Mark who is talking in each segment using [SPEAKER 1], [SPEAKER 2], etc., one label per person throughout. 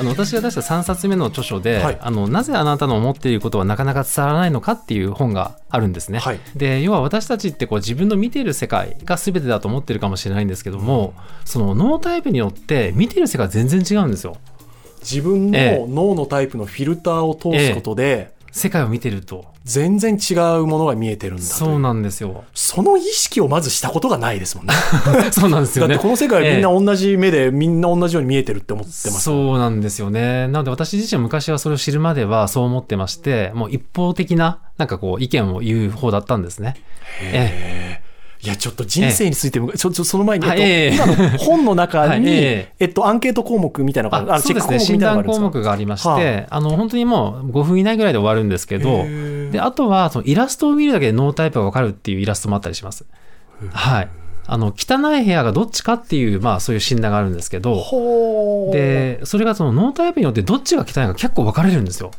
[SPEAKER 1] あの私が出した3冊目の著書で、
[SPEAKER 2] はい。
[SPEAKER 1] あのなぜあなたの思っていることはなかなか伝わらないのかっていう本があるんですね。
[SPEAKER 2] はい。
[SPEAKER 1] で要は私たちってこう自分の見ている世界が全てだと思ってるかもしれないんですけども、その脳タイプによって見ている世界は全然違うんですよ。
[SPEAKER 2] 自分
[SPEAKER 1] ええ。
[SPEAKER 2] の脳のタイプのフィルターを通すことで、
[SPEAKER 1] 世界を見てると。
[SPEAKER 2] 全然違うものが見えてるんだ
[SPEAKER 1] そうなんですよ。
[SPEAKER 2] その意識をまずしたことがないですもんね。
[SPEAKER 1] そうなんです
[SPEAKER 2] だ
[SPEAKER 1] よね。
[SPEAKER 2] ってこの世界はみんな同じ目で、みんな同じように見えてるって思ってます。
[SPEAKER 1] そうなんですよね。なので私自身は昔はそれを知るまではそう思ってまして、もう一方的な、なんかこう意見を言う方だったんですね。ええ
[SPEAKER 2] いや、ちょっと人生についても、ちょ、ちょ、その前に、
[SPEAKER 1] はい
[SPEAKER 2] え今の本の中
[SPEAKER 1] はい
[SPEAKER 2] に、
[SPEAKER 1] え。
[SPEAKER 2] えっと、アンケート項目みたいなのが、
[SPEAKER 1] あそうですね、診
[SPEAKER 2] チェック項目みたいなのがあ
[SPEAKER 1] 断項
[SPEAKER 2] るんですか
[SPEAKER 1] 目がありまして、
[SPEAKER 2] は
[SPEAKER 1] あの本当にもう5分以内ぐらいで終わるんですけどであとはそのイラストを見るだけでノータイプが分かるっていうイラストもあったりします。はい。あの汚い部屋がどっちかっていう、まあそういう診断があるんですけど、で、それがそのノータイプによってどっちが汚いか結構分かれるんですよ。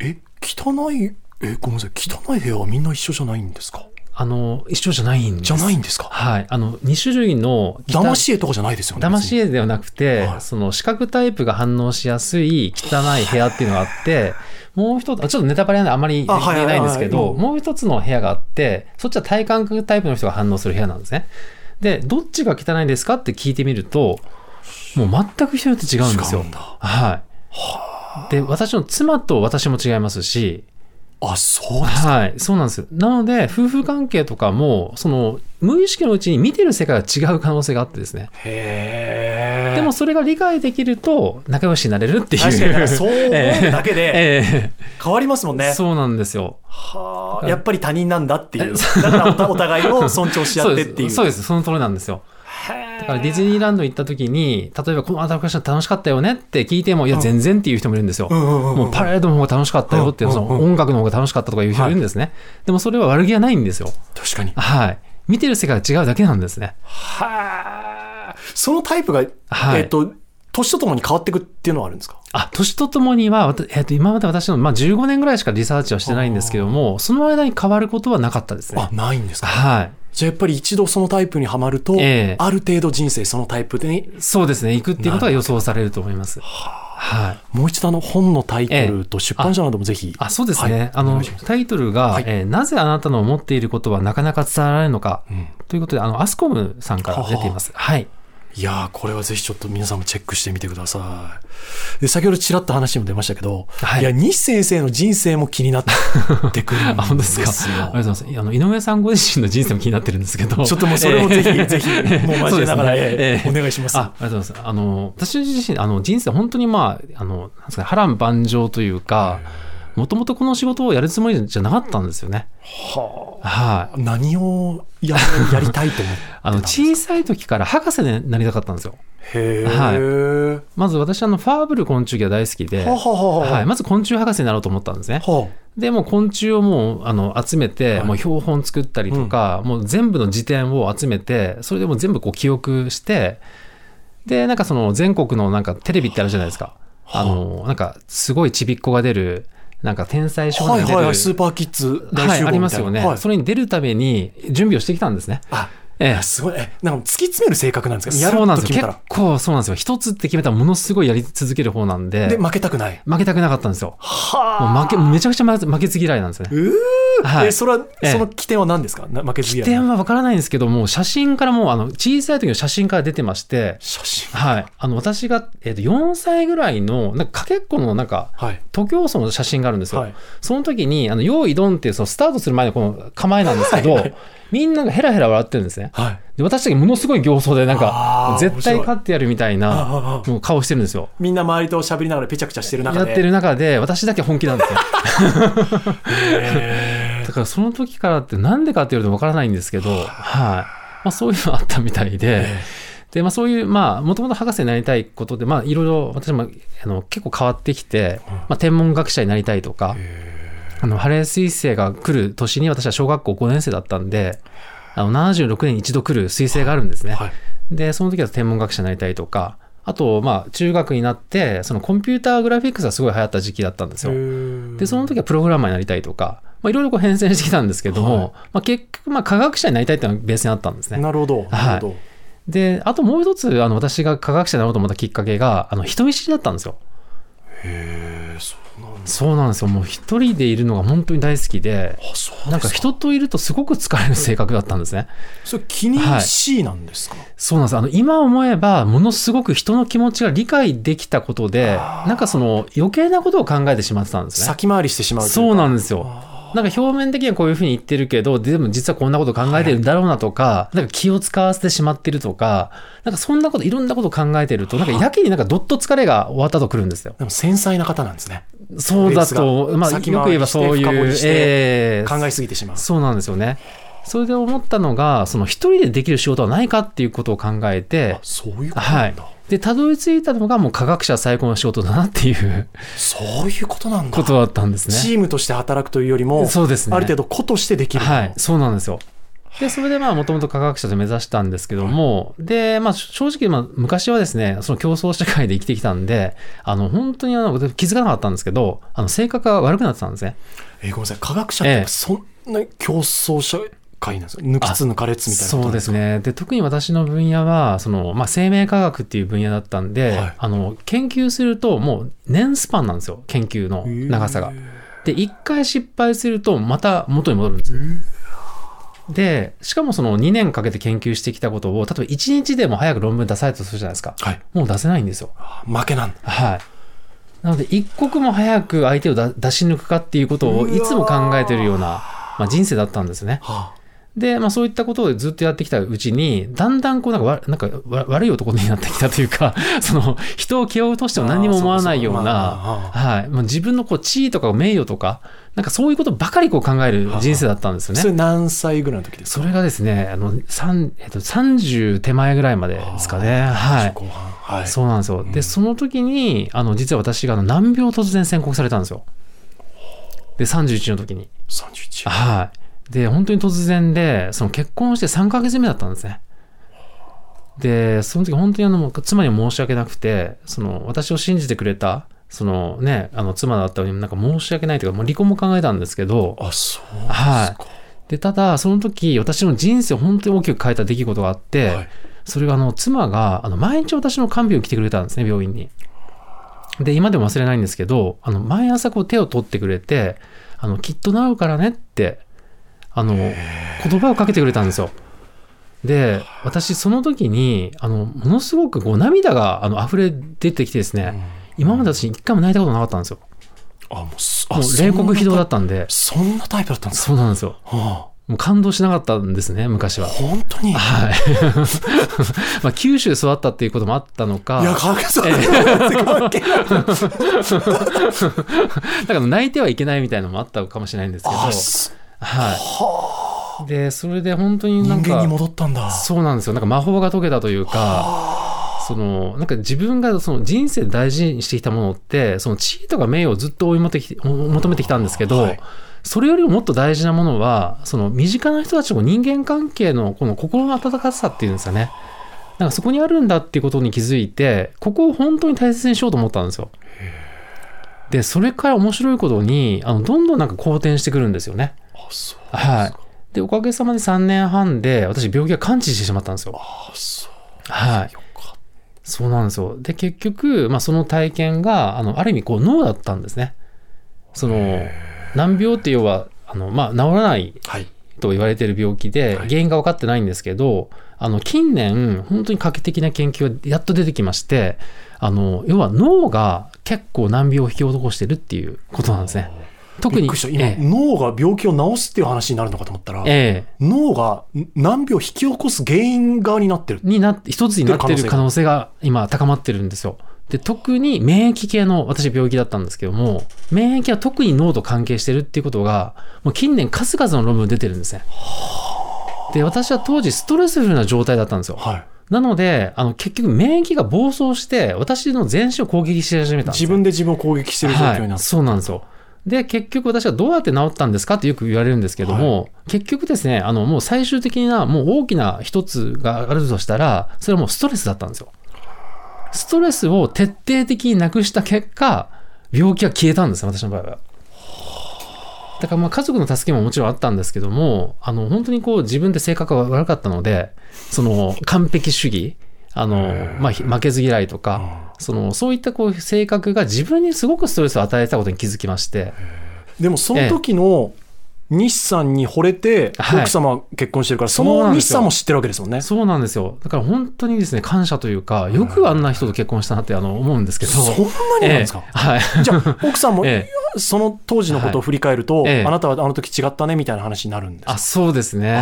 [SPEAKER 2] え、汚い、え、ごめんなさい、汚い部屋はみんな一緒じゃないんですか？
[SPEAKER 1] あの、一緒じゃないんです。
[SPEAKER 2] じゃないんですか？
[SPEAKER 1] はい。あの、2種類の
[SPEAKER 2] 騙し絵とかじゃないですよね。
[SPEAKER 1] 騙し絵ではなくて、
[SPEAKER 2] はい
[SPEAKER 1] その視覚タイプが反応しやすい汚い部屋っていうのがあって、もう一つ、あちょっとネタバレなんであんまり言えないんですけど、
[SPEAKER 2] うん
[SPEAKER 1] もう一つの部屋があって、そっちは体感覚タイプの人が反応する部屋なんですね。で、どっちが汚いですかって聞いてみると、もう全く人によって違うんですよはい。で、私の妻と私も違いますし、
[SPEAKER 2] あ、そうですか。
[SPEAKER 1] はい、そうなんですよ。なので、夫婦関係とかも、その、無意識のうちに見てる世界が違う可能性があってですね。
[SPEAKER 2] へー
[SPEAKER 1] でもそれが理解できると仲良しになれるっていう。
[SPEAKER 2] 確かにそう思うだけで
[SPEAKER 1] え
[SPEAKER 2] 変わりますもんね。
[SPEAKER 1] えそうなんですよ。
[SPEAKER 2] はあやっぱり他人なんだってい う。だからお互いを尊重し合ってっていう。
[SPEAKER 1] そうです。そうです。その通りなんですよ。だからディズニーランド行った時に、例えばこのアトラクション楽しかったよねって聞いても、いや、全然っていう人もいるんですよ。
[SPEAKER 2] うんうんうんうん
[SPEAKER 1] もうパレードの方が楽しかったよって、その音楽の方が楽しかったとかいう人いるんですね。でもそれは悪気はないんですよ。
[SPEAKER 2] 確かに。
[SPEAKER 1] はい。見てる世界が違うだけなんですね。
[SPEAKER 2] はあ。そのタイプが、
[SPEAKER 1] はい
[SPEAKER 2] えっと、年とともに変わっていくっていうのはあるんですか？
[SPEAKER 1] あ、年とともには、えっと今まで私の、まあ、15年ぐらいしかリサーチはしてないんですけども、その間に変わることはなかったですね
[SPEAKER 2] あ、。ないんですか？
[SPEAKER 1] はい。
[SPEAKER 2] じゃあやっぱり一度そのタイプにはまると、
[SPEAKER 1] ええ
[SPEAKER 2] ある程度人生そのタイプで、
[SPEAKER 1] そうですね。行くっていうことが予想されると思います。はい。
[SPEAKER 2] もう一度あの本のタイトルと出版社などもぜひ。
[SPEAKER 1] あ、そうですね。
[SPEAKER 2] はい
[SPEAKER 1] あのタイトルが、
[SPEAKER 2] はい
[SPEAKER 1] えーなぜあなたの思っていることはなかなか伝わらないのか、
[SPEAKER 2] うん
[SPEAKER 1] ということで、あの、アスコムさんから出ています。はい。
[SPEAKER 2] いやー、これはぜひちょっと皆さんもチェックしてみてください。で、先ほどちらっと話にも出ましたけど、
[SPEAKER 1] はい
[SPEAKER 2] い、や、西先生の人生も気になってくる
[SPEAKER 1] あ、
[SPEAKER 2] ん
[SPEAKER 1] 本当
[SPEAKER 2] で
[SPEAKER 1] ですか？
[SPEAKER 2] すよ。
[SPEAKER 1] ありがとうございます。あの、井上さんご自身の人生も気になってるんですけど。
[SPEAKER 2] ちょっともうそれもぜひ、
[SPEAKER 1] えー
[SPEAKER 2] ぜひ、もう交えながら、
[SPEAKER 1] ね
[SPEAKER 2] ええ
[SPEAKER 1] ええ
[SPEAKER 2] お願いします。
[SPEAKER 1] あありがとうございます。あの、私自身、あの、人生本当にまあ、あの、なんですかね、波乱万丈というか、もともとこの仕事をやるつもりじゃなかったんですよね。
[SPEAKER 2] は
[SPEAKER 1] はい。
[SPEAKER 2] あ何をややりたいと思って
[SPEAKER 1] あの、小さい時から博士になりたかったんですよ。
[SPEAKER 2] へえ、
[SPEAKER 1] はまず私、あの、ファーブル昆虫記が大好きで、
[SPEAKER 2] はははは
[SPEAKER 1] はい、まず昆虫博士になろうと思ったんですね。
[SPEAKER 2] は
[SPEAKER 1] で、もう昆虫をもう、あの、集めて、
[SPEAKER 2] はい
[SPEAKER 1] もう標本作ったりとか、もう全部の辞典を集めて、それでもう全部こう記憶して、で、なんかその全国のなんかテレビってあるじゃないですか。あの、なんかすごいちびっこが出る、なんか天才少年。
[SPEAKER 2] はいはいはい、スーパーキッズ大
[SPEAKER 1] はい、
[SPEAKER 2] 集合みたいな、
[SPEAKER 1] ありますよね、
[SPEAKER 2] はい
[SPEAKER 1] それに出るために準備をしてきたんですね。
[SPEAKER 2] あ、
[SPEAKER 1] ええ
[SPEAKER 2] すごい。え、なんか突き詰める性格なんですか？やると決めたら。
[SPEAKER 1] 構そうなんですよ。一つって決めたらものすごいやり続ける方なんで、
[SPEAKER 2] で、負けたくない。
[SPEAKER 1] 負けたくなかったんですよ。
[SPEAKER 2] は
[SPEAKER 1] もう負け、めちゃくちゃ負けず嫌いなんですね。
[SPEAKER 2] うー
[SPEAKER 1] はい
[SPEAKER 2] え、それは、
[SPEAKER 1] ええ
[SPEAKER 2] その起点は何ですか？な負けず嫌い。
[SPEAKER 1] 起点はわからないんですけども、写真からもう、あの、小さい時の写真から出てまして、
[SPEAKER 2] 写真。
[SPEAKER 1] はい。あの、私が、えっ、と、4歳ぐらいの、なんか、かけっこの、なんか、
[SPEAKER 2] はい。
[SPEAKER 1] 徒競走の写真があるんですよ。
[SPEAKER 2] はい
[SPEAKER 1] その時に、あの、用意ドンっていう、そのスタートする前のこの構えなんですけど、
[SPEAKER 2] はいはい
[SPEAKER 1] みんながヘラヘラ笑ってるんですね。
[SPEAKER 2] はい。
[SPEAKER 1] で私だけものすごい形相で、なんか絶対勝ってやるみたい
[SPEAKER 2] あ
[SPEAKER 1] な、顔してるんですよ。
[SPEAKER 2] みんな周りと喋りながらペチャクチャしてる中で。
[SPEAKER 1] やってる中で、私だけ本気なんですよ。
[SPEAKER 2] へ
[SPEAKER 1] だからその時からってなんでかって言われるとわからないんですけど、はい。まあ、そういうのあったみたいで、
[SPEAKER 2] え
[SPEAKER 1] で、まあ、そういう、まあ、もともと博士になりたいことで、まあ、いろいろ私もあの結構変わってきて、まあ、天文学者になりたいとか、あの、ハレー彗星が来る年に私は小学校5年生だったんで、あの、76年に一度来る彗星があるんですね。
[SPEAKER 2] はい
[SPEAKER 1] で、その時は天文学者になりたいとか、あと、まあ、中学になって、そのコンピューターグラフィックスがすごい流行った時期だったんですよ。で、その時はプログラマーになりたいとか、まあ、いろいろこう変遷してきたんですけども、
[SPEAKER 2] はい
[SPEAKER 1] まあ、結局、まあ、科学者になりたいっていうのがベースにあったんですね。
[SPEAKER 2] なるほど。なるほど。
[SPEAKER 1] で、あともう一つ、あの、私が科学者になろうと思ったきっかけが、あの、人見知りだったんですよ。
[SPEAKER 2] へえ、そうなん
[SPEAKER 1] ですよ。もう一人でいるのが本当に大好きで。なんか人といるとすごく疲れる性格だったんですね。
[SPEAKER 2] それ気にしいなんですか、
[SPEAKER 1] そうなんです。あの、今思えば、ものすごく人の気持ちが理解できたことで、なんかその余計なことを考えてしまってたんですね。
[SPEAKER 2] 先回りしてしまう
[SPEAKER 1] そう
[SPEAKER 2] か
[SPEAKER 1] なんですよ。なんか表面的にはこういうふうに言ってるけど、でも実はこんなこと考えてるんだろうなとか、なんか気を使わせてしまってるとか、なんかそんなこと、いろんなことを考えてると、なんかやけになんかどっと疲れが終わったとくるんですよ。
[SPEAKER 2] でも繊細な方なんですね。
[SPEAKER 1] そうだと、まあ、よ
[SPEAKER 2] 先
[SPEAKER 1] く言えばそういう、
[SPEAKER 2] 考えすぎてしまう。
[SPEAKER 1] そうなんですよね。それで思ったのが、その一人でできる仕事はないかっていうことを考えて
[SPEAKER 2] あ、そういうこと
[SPEAKER 1] はい
[SPEAKER 2] なんだ。。
[SPEAKER 1] で、たどり着いたのがもう科学者最高の仕事だなっていう
[SPEAKER 2] そういうことなんだ。
[SPEAKER 1] ことだったんですね。
[SPEAKER 2] チームとして働くというよりも、
[SPEAKER 1] そうですね
[SPEAKER 2] ある程度個としてできる。
[SPEAKER 1] はい、そうなんですよ。で、それでまあ、もともと科学者で目指したんですけども、で、まあ、正直、まあ、昔はですね、その競争社会で生きてきたんで、あの、本当にあの、気づかなかったんですけど、あの、性格が悪くなってたんですね。
[SPEAKER 2] えーごめんなさい。科学者ってそんな競争社会なんですか？抜きつ抜かれつみたいな
[SPEAKER 1] そうですね。で、特に私の分野は、その、まあ、生命科学っていう分野だったんで、
[SPEAKER 2] はい
[SPEAKER 1] あの、研究すると、もう、年スパンなんですよ。研究の長さが。で、一回失敗すると、また元に戻るんです。で、しかもその2年かけて研究してきたことを、例えば1日でも早く論文出されたとするじゃないですか。
[SPEAKER 2] はい。
[SPEAKER 1] もう出せないんですよ。
[SPEAKER 2] あ負けなんだ。
[SPEAKER 1] はい。なので、一刻も早く相手をだ出し抜くかっていうことをいつも考えてるような、まあ、人生だったんですね。
[SPEAKER 2] は
[SPEAKER 1] で、まあそういったことをずっとやってきたうちに、だんだんこうなんかわなんかわ悪い男になってきたというか、その人を蹴落としても何にも思わないような、
[SPEAKER 2] か
[SPEAKER 1] はい。まあ、自分のこう地位とか名誉とか、なんかそういうことばかりこう考える人生だったんですよね
[SPEAKER 2] そ。れ何歳ぐらいの時ですか？
[SPEAKER 1] それがですね、あの、三えっと、30手前ぐらいまでですかね。はい。
[SPEAKER 2] 後半。はい。
[SPEAKER 1] そうなんですよ。で、その時に、あの、実は私があの難病を突然宣告されたんですよ。で、31の時に。
[SPEAKER 2] 31。
[SPEAKER 1] はい。で、本当に突然で、その結婚して3ヶ月目だったんですね。で、その時本当にあの、妻には申し訳なくて、その、私を信じてくれた、そのね、あの、妻だったのになんか申し訳ないというか、もう離婚も考えたんですけど、
[SPEAKER 2] あ、そうですか。
[SPEAKER 1] はい。で、ただ、その時、私の人生を本当に大きく変えた出来事があって、
[SPEAKER 2] はい
[SPEAKER 1] それがあの、妻が、あの、毎日私の看病に来てくれたんですね、病院に。で、今でも忘れないんですけど、あの、毎朝こう手を取ってくれて、あの、きっと治るからねって、あの、言葉をかけてくれたんですよ。で、私、その時に、あの、ものすごくこう涙が、あの、溢れ出てきてですね、今まで私一回も泣いたことなかったんですよ。
[SPEAKER 2] あ、もうす、あ
[SPEAKER 1] もう冷酷非道だったんで、
[SPEAKER 2] そんなタイプだったんですか？
[SPEAKER 1] そうなんですよ。
[SPEAKER 2] は
[SPEAKER 1] もう感動しなかったんですね、昔
[SPEAKER 2] あ
[SPEAKER 1] は。
[SPEAKER 2] 本当に？い
[SPEAKER 1] はい。まあ、九州で育ったっていうこともあったのか、
[SPEAKER 2] や、科学者関係ない。
[SPEAKER 1] だから泣いてはいけないみたいなのもあったかもしれないんですけど、はい。で、それで本当になんか、
[SPEAKER 2] 人間に戻ったんだ。
[SPEAKER 1] そうなんですよ。なんか魔法が解けたというか、その、なんか自分がその人生で大事にしてきたものって、その地位とか名誉をずっと追い求めてきたんですけど、
[SPEAKER 2] はい
[SPEAKER 1] それよりももっと大事なものは、その身近な人たちの人間関係のこの心の温かさっていうんですかね。なんかそこにあるんだっていうことに気づいて、ここを本当に大切にしようと思ったんですよ。で、それから面白いことに、あの、どんどんなんか好転してくるんですよね。
[SPEAKER 2] あ、そう。
[SPEAKER 1] はい。で、おかげさまで3年半で、私病気が完治してしまったんですよ。
[SPEAKER 2] あ、そう。
[SPEAKER 1] はい。そうなんですよ。で、結局、まあ、その体験が、あの、ある意味、こう、脳だったんですね。その、難病って要は、あの、まあ、治らない。と言われている病気で、
[SPEAKER 2] はい
[SPEAKER 1] 原因が分かってないんですけど、あの、近年、本当に画期的な研究がやっと出てきまして、あの、要は脳が結構難病を引き起こしてるっていうことなんですね。特に。
[SPEAKER 2] 今、
[SPEAKER 1] ええ
[SPEAKER 2] 脳が病気を治すっていう話になるのかと思ったら、
[SPEAKER 1] ええ
[SPEAKER 2] 脳が難病を引き起こす原因側になってる。
[SPEAKER 1] になって、一つになってる可能性が今高まってるんですよ。で、特に免疫系の私病気だったんですけども、免疫は特に脳と関係してるっていうことが、もう近年数々の論文出てるんですね。で、私は当時ストレスフルな状態だったんですよ。
[SPEAKER 2] はい。
[SPEAKER 1] なので、あの、結局免疫が暴走して、私の全身を攻撃し始めたんですよ
[SPEAKER 2] 自分で自分を攻撃してる状況にな
[SPEAKER 1] はい、そうなんですよ。で、結局私はどうやって治ったんですかってよく言われるんですけども、結局ですね、あの、もう最終的な、もう大きな一つがあるとしたら、それはもうストレスだったんですよ。ストレスを徹底的になくした結果、病気は消えたんですよ、私の場合は。だからまあ家族の助けももちろんあったんですけども、あの、本当にこう自分で性格が悪かったので、その完璧主義、あの、まあ、ひ負けず嫌いとか、その、そういったこう性格が自分にすごくストレスを与えたことに気づきまして、
[SPEAKER 2] でもその時の日産に惚れて、
[SPEAKER 1] はい。
[SPEAKER 2] 奥様は結婚してるから、そ
[SPEAKER 1] そうな
[SPEAKER 2] の
[SPEAKER 1] んですよ。
[SPEAKER 2] 日産も知ってるわけですもんね。
[SPEAKER 1] そうなんですよ。だから本当にですね、感謝というか、よくあんな人と結婚したなってあの思うんですけど。
[SPEAKER 2] そんなになんですか？
[SPEAKER 1] ええ。はい。
[SPEAKER 2] じゃあ、奥さんも、
[SPEAKER 1] え
[SPEAKER 2] その当時のことを振り返ると、
[SPEAKER 1] ええ。
[SPEAKER 2] あなたはあの時違ったねみたいな話になるんですか？
[SPEAKER 1] あ、そうですね。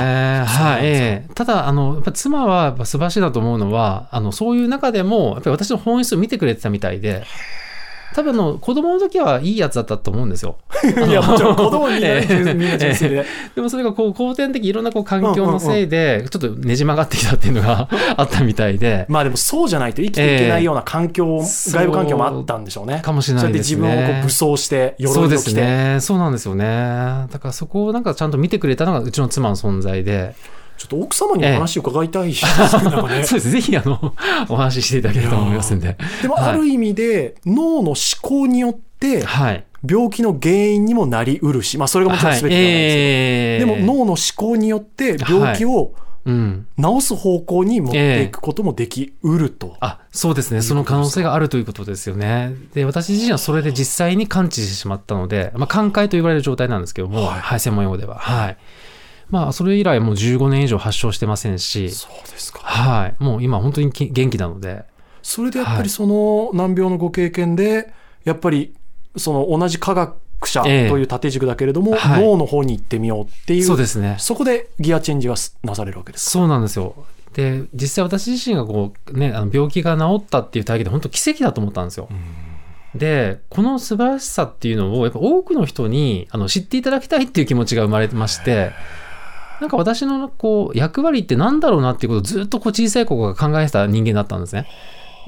[SPEAKER 1] はい。ええ。ただ、あの、やっぱ妻は素晴らしいなと思うのは、あの、そういう中でも、やっぱり私の本質を見てくれてたみたいで、多分あの、子供の時はいいやつだったと思うんですよ。
[SPEAKER 2] いや、もちろん子供にみんな
[SPEAKER 1] ええ
[SPEAKER 2] みんな純粋で。
[SPEAKER 1] でもそれがこう、後天的いろんなこう環境のせいで、ちょっとねじ曲がってきたっていうのが あったみたいで、
[SPEAKER 2] まあでもそうじゃないと生きていけないような環境、
[SPEAKER 1] そう
[SPEAKER 2] 外部環境もあったんでしょうね。
[SPEAKER 1] かもしれないですね
[SPEAKER 2] そうやって自分をこう武装して、
[SPEAKER 1] そうです
[SPEAKER 2] 鎧を着て。
[SPEAKER 1] ね。そうなんですよね。だからそこをなんかちゃんと見てくれたのがうちの妻の存在で。
[SPEAKER 2] ちょっと奥様にお話を伺いたい ですね。なんかね
[SPEAKER 1] そうです。ぜひあの、お話ししていただければと思いますんで。
[SPEAKER 2] でも
[SPEAKER 1] はい
[SPEAKER 2] ある意味で脳の思考によって
[SPEAKER 1] はい。
[SPEAKER 2] 病気の原因にもなりうるし、まあそれがもちろん
[SPEAKER 1] はい。
[SPEAKER 2] 全てじゃないです
[SPEAKER 1] えー
[SPEAKER 2] けど、でも脳の思考によって病気を
[SPEAKER 1] うん。
[SPEAKER 2] 治す方向に持っていくこともできうると。
[SPEAKER 1] あ、そうですね。その可能性があるということですよね。で、私自身はそれで実際に完治してしまったので、まあ、寛解と言われる状態なんですけども、
[SPEAKER 2] はい
[SPEAKER 1] はい、専門用語では。はい。まあ、それ以来もう15年以上発症してませんし、
[SPEAKER 2] そうですか。
[SPEAKER 1] はい。もう今本当にき元気なので、
[SPEAKER 2] それでやっぱりその難病のご経験で、やっぱりその同じ科学者と
[SPEAKER 1] ええ
[SPEAKER 2] いう縦軸だけれども、
[SPEAKER 1] はい
[SPEAKER 2] 脳の方に行ってみようっていう、
[SPEAKER 1] そうですね。
[SPEAKER 2] そこでギアチェンジがなされるわけですか？
[SPEAKER 1] そうなんですよ。で、実際私自身がこう、ね、あの病気が治ったっていう体験で本当奇跡だと思ったんですよ。で、この素晴らしさっていうのを、やっぱ多くの人にあの知っていただきたいっていう気持ちが生まれてまして、なんか私のこう役割ってなんだろうなっていうことをずっとこう小さい頃から考えてた人間だったんですね。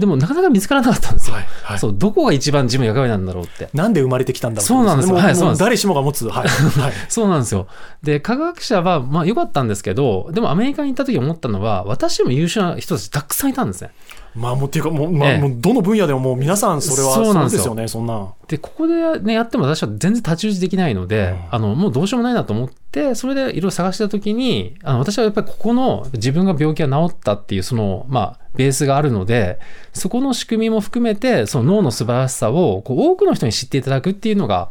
[SPEAKER 1] でもなかなか見つからなかったんですよ。
[SPEAKER 2] はいはい
[SPEAKER 1] そう、どこが一番自分の役割なんだろうって。
[SPEAKER 2] なんで生まれてきたんだろう
[SPEAKER 1] そうなんですよ
[SPEAKER 2] も
[SPEAKER 1] はいそうなんです
[SPEAKER 2] も誰しもが持つ。はい。はい。
[SPEAKER 1] そうなんですよ。で、科学者は、まあ良かったんですけど、でもアメリカに行った時思ったのは、私も優秀な人たちたくさんいたんですね。
[SPEAKER 2] まあもうっていうかもう、まあ、
[SPEAKER 1] ええ
[SPEAKER 2] もうどの分野でももう皆さんそれは
[SPEAKER 1] そうなんですよ
[SPEAKER 2] ね、そんな。
[SPEAKER 1] で、ここでね、やっても私は全然太刀打ちできないので、あの、もうどうしようもないなと思って、それでいろいろ探したときに、あの、私はやっぱりここの自分が病気が治ったっていう、その、まあ、ベースがあるので、そこの仕組みも含めて、その脳の素晴らしさを、こう、多くの人に知っていただくっていうのが、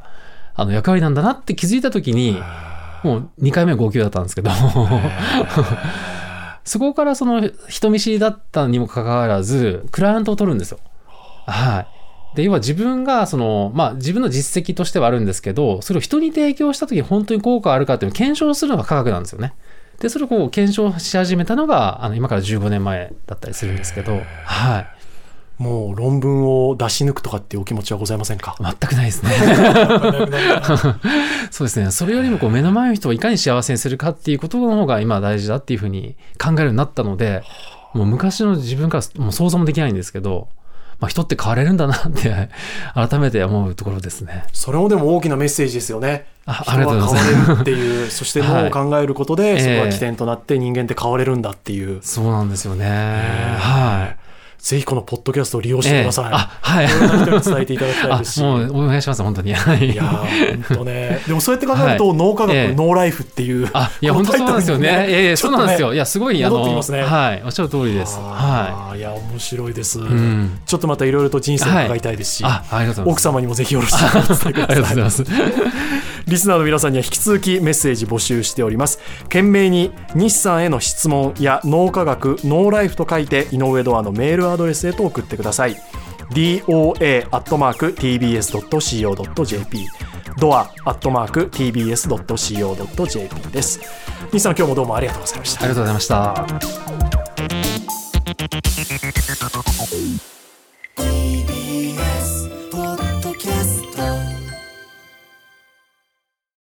[SPEAKER 1] あの、役割なんだなって気づいたときに、もう2回目は号泣だったんですけど、そこからその人見知りだったにもかかわらず、クライアントを取るんですよ。はい。で、要は自分が、その、まあ自分の実績としてはあるんですけど、それを人に提供した時に本当に効果があるかっていうのを検証するのが科学なんですよね。で、それをこう検証し始めたのが、あの、今から15年前だったりするんですけど、はい。
[SPEAKER 2] もう論文を出し抜くとかっていうお気持ちはございませんか？
[SPEAKER 1] 全くないですね。そうですね。それよりもこう目の前の人をいかに幸せにするかっていうことの方が今大事だっていうふうに考えるようになったので、もう昔の自分からもう想像もできないんですけど、まあ、人って変われるんだなって 改めて思うところですね。
[SPEAKER 2] それもでも大きなメッセージですよね。人
[SPEAKER 1] あありがとう
[SPEAKER 2] は
[SPEAKER 1] ございます
[SPEAKER 2] 変われるっていう、そして脳を考えることで、
[SPEAKER 1] はい
[SPEAKER 2] そこが
[SPEAKER 1] ええ
[SPEAKER 2] 起点となって人間って変われるんだっていう。
[SPEAKER 1] そうなんですよね。はい。
[SPEAKER 2] ぜひこのポッドキャストを利用してください。
[SPEAKER 1] ええあ、はい。
[SPEAKER 2] いろんな人に伝えていただきたい
[SPEAKER 1] あ
[SPEAKER 2] ですし。
[SPEAKER 1] もうお願いします、本当に。はい
[SPEAKER 2] いやー、本当ね。でもそうやって考えると、
[SPEAKER 1] はい
[SPEAKER 2] 脳科学、
[SPEAKER 1] ええ
[SPEAKER 2] ノーライフっていう。
[SPEAKER 1] あ、いや、本当そうなんですよね。ええそうなんですよ。いや、すごい、あの、はい。おっしゃる通りです。は
[SPEAKER 2] あーいや、面白いです。
[SPEAKER 1] ん
[SPEAKER 2] ちょっとまたいろいろと人生を伺いたいですし、
[SPEAKER 1] い。あ、ありがとうご
[SPEAKER 2] 奥
[SPEAKER 1] ざいます。
[SPEAKER 2] 様にもぜひよろしくお伝えく
[SPEAKER 1] ありが
[SPEAKER 2] ださい。
[SPEAKER 1] とうございます。
[SPEAKER 2] リスナーの皆さんには引き続きメッセージ募集しております。懸命に日産への質問や脳科学、ノーライフと書いて井上ドアのメールアドレスへと送ってください。doa.tbs.co.jp ドア .tbs.co.jp です。日産今日もどうもありがとうございました
[SPEAKER 1] あり。がとうございました。